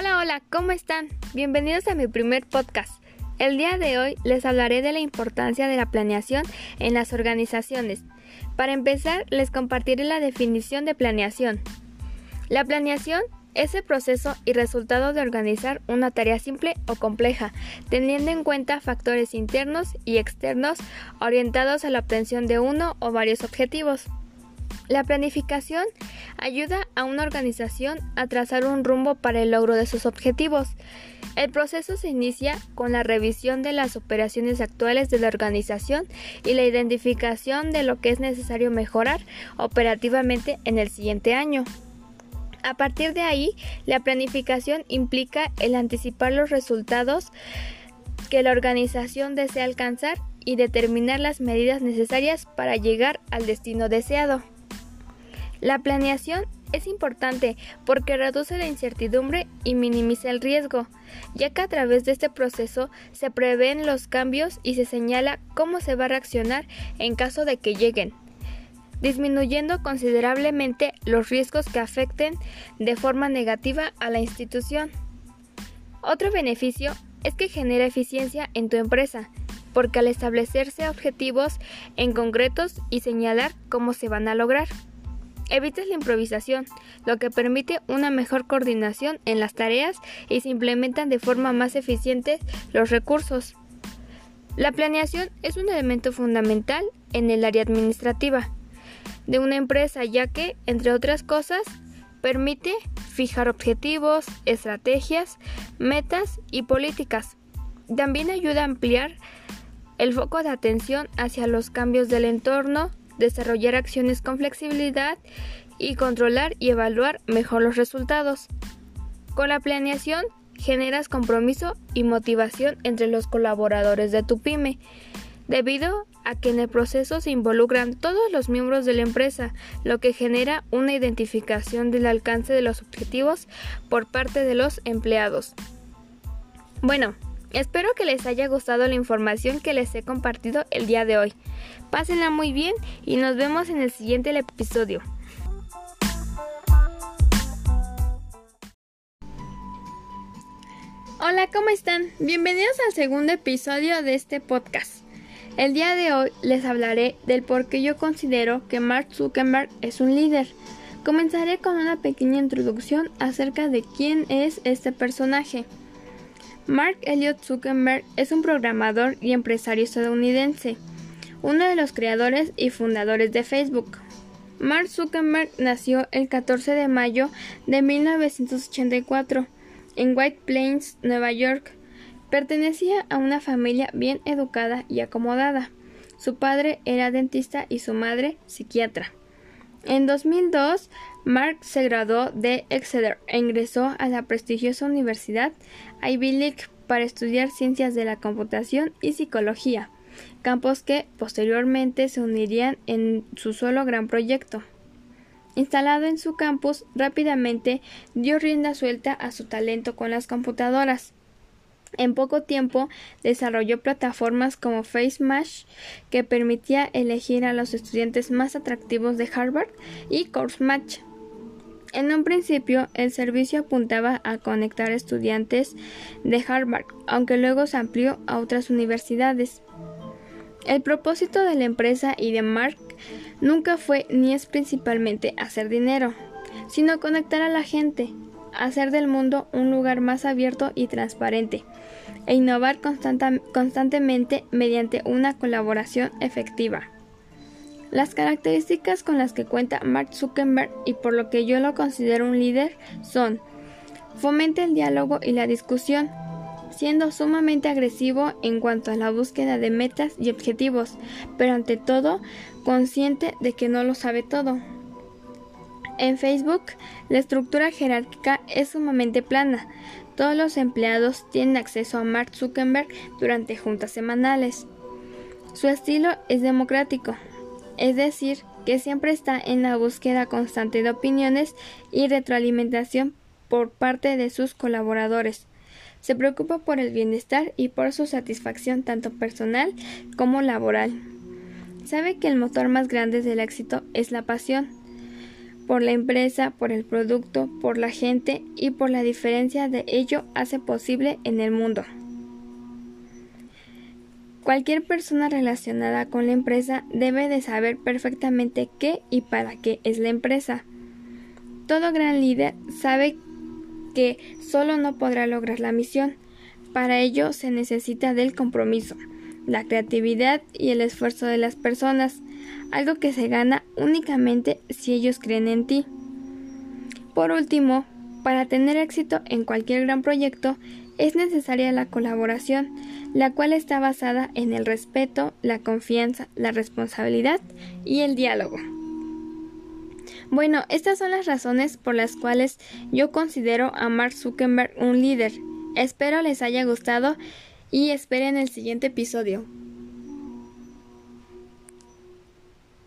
Hola, hola, ¿cómo están? Bienvenidos a mi primer podcast. El día de hoy les hablaré de la importancia de la planeación en las organizaciones. Para empezar, les compartiré la definición de planeación. La planeación es el proceso y resultado de organizar una tarea simple o compleja, teniendo en cuenta factores internos y externos orientados a la obtención de uno o varios objetivos. La planificación ayuda a una organización a trazar un rumbo para el logro de sus objetivos. El proceso se inicia con la revisión de las operaciones actuales de la organización y la identificación de lo que es necesario mejorar operativamente en el siguiente año. A partir de ahí, la planificación implica el anticipar los resultados que la organización desea alcanzar y determinar las medidas necesarias para llegar al destino deseado. La planeación es importante porque reduce la incertidumbre y minimiza el riesgo, ya que a través de este proceso se prevén los cambios y se señala cómo se va a reaccionar en caso de que lleguen disminuyendo considerablemente los riesgos que afecten de forma negativa a la institución. Otro beneficio es que genera eficiencia en tu empresa, porque al establecerse objetivos en concretos y señalar cómo se van a lograr, evitas la improvisación, lo que permite una mejor coordinación en las tareas y se implementan de forma más eficiente los recursos. La planeación es un elemento fundamental en el área administrativa de una empresa, ya que, entre otras cosas, permite fijar objetivos, estrategias, metas y políticas. También ayuda a ampliar el foco de atención hacia los cambios del entorno, desarrollar acciones con flexibilidad y controlar y evaluar mejor los resultados. Con la planeación generas compromiso y motivación entre los colaboradores de tu pyme, debido a que en el proceso se involucran todos los miembros de la empresa, lo que genera una identificación del alcance de los objetivos por parte de los empleados. Bueno, espero que les haya gustado la información que les he compartido el día de hoy. Pásenla muy bien y nos vemos en el siguiente episodio. Hola, ¿cómo están? Bienvenidos al segundo episodio de este podcast. El día de hoy les hablaré del por qué yo considero que Mark Zuckerberg es un líder. Comenzaré con una pequeña introducción acerca de quién es este personaje. Mark Elliott Zuckerberg es un programador y empresario estadounidense, uno de los creadores y fundadores de Facebook. Mark Zuckerberg nació el 14 de mayo de 1984 en White Plains, Nueva York. Pertenecía a una familia bien educada y acomodada. Su padre era dentista y su madre psiquiatra. En 2002, Mark se graduó de Exeter e ingresó a la prestigiosa Universidad Ivy League para estudiar ciencias de la computación y psicología, campos que posteriormente se unirían en su solo gran proyecto. Instalado en su campus, rápidamente dio rienda suelta a su talento con las computadoras. En poco tiempo desarrolló plataformas como FaceMash que permitía elegir a los estudiantes más atractivos de Harvard y CourseMatch. En un principio el servicio apuntaba a conectar estudiantes de Harvard, aunque luego se amplió a otras universidades. El propósito de la empresa y de Mark nunca fue ni es principalmente hacer dinero, sino conectar a la gente, hacer del mundo un lugar más abierto y transparente, e innovar constantemente mediante una colaboración efectiva. Las características con las que cuenta Mark Zuckerberg y por lo que yo lo considero un líder son fomenta el diálogo y la discusión, siendo sumamente agresivo en cuanto a la búsqueda de metas y objetivos, pero ante todo consciente de que no lo sabe todo. En Facebook, la estructura jerárquica es sumamente plana. Todos los empleados tienen acceso a Mark Zuckerberg durante juntas semanales. Su estilo es democrático, es decir, que siempre está en la búsqueda constante de opiniones y retroalimentación por parte de sus colaboradores. Se preocupa por el bienestar y por su satisfacción tanto personal como laboral. Sabe que el motor más grande del éxito es la pasión por la empresa, por el producto, por la gente y por la diferencia de ello hace posible en el mundo. Cualquier persona relacionada con la empresa debe de saber perfectamente qué y para qué es la empresa. Todo gran líder sabe que solo no podrá lograr la misión. Para ello se necesita del compromiso, la creatividad y el esfuerzo de las personas, algo que se gana únicamente si ellos creen en ti. Por último, para tener éxito en cualquier gran proyecto es necesaria la colaboración, la cual está basada en el respeto, la confianza, la responsabilidad y el diálogo. Bueno, estas son las razones por las cuales yo considero a Mark Zuckerberg un líder. Espero les haya gustado y esperen el siguiente episodio.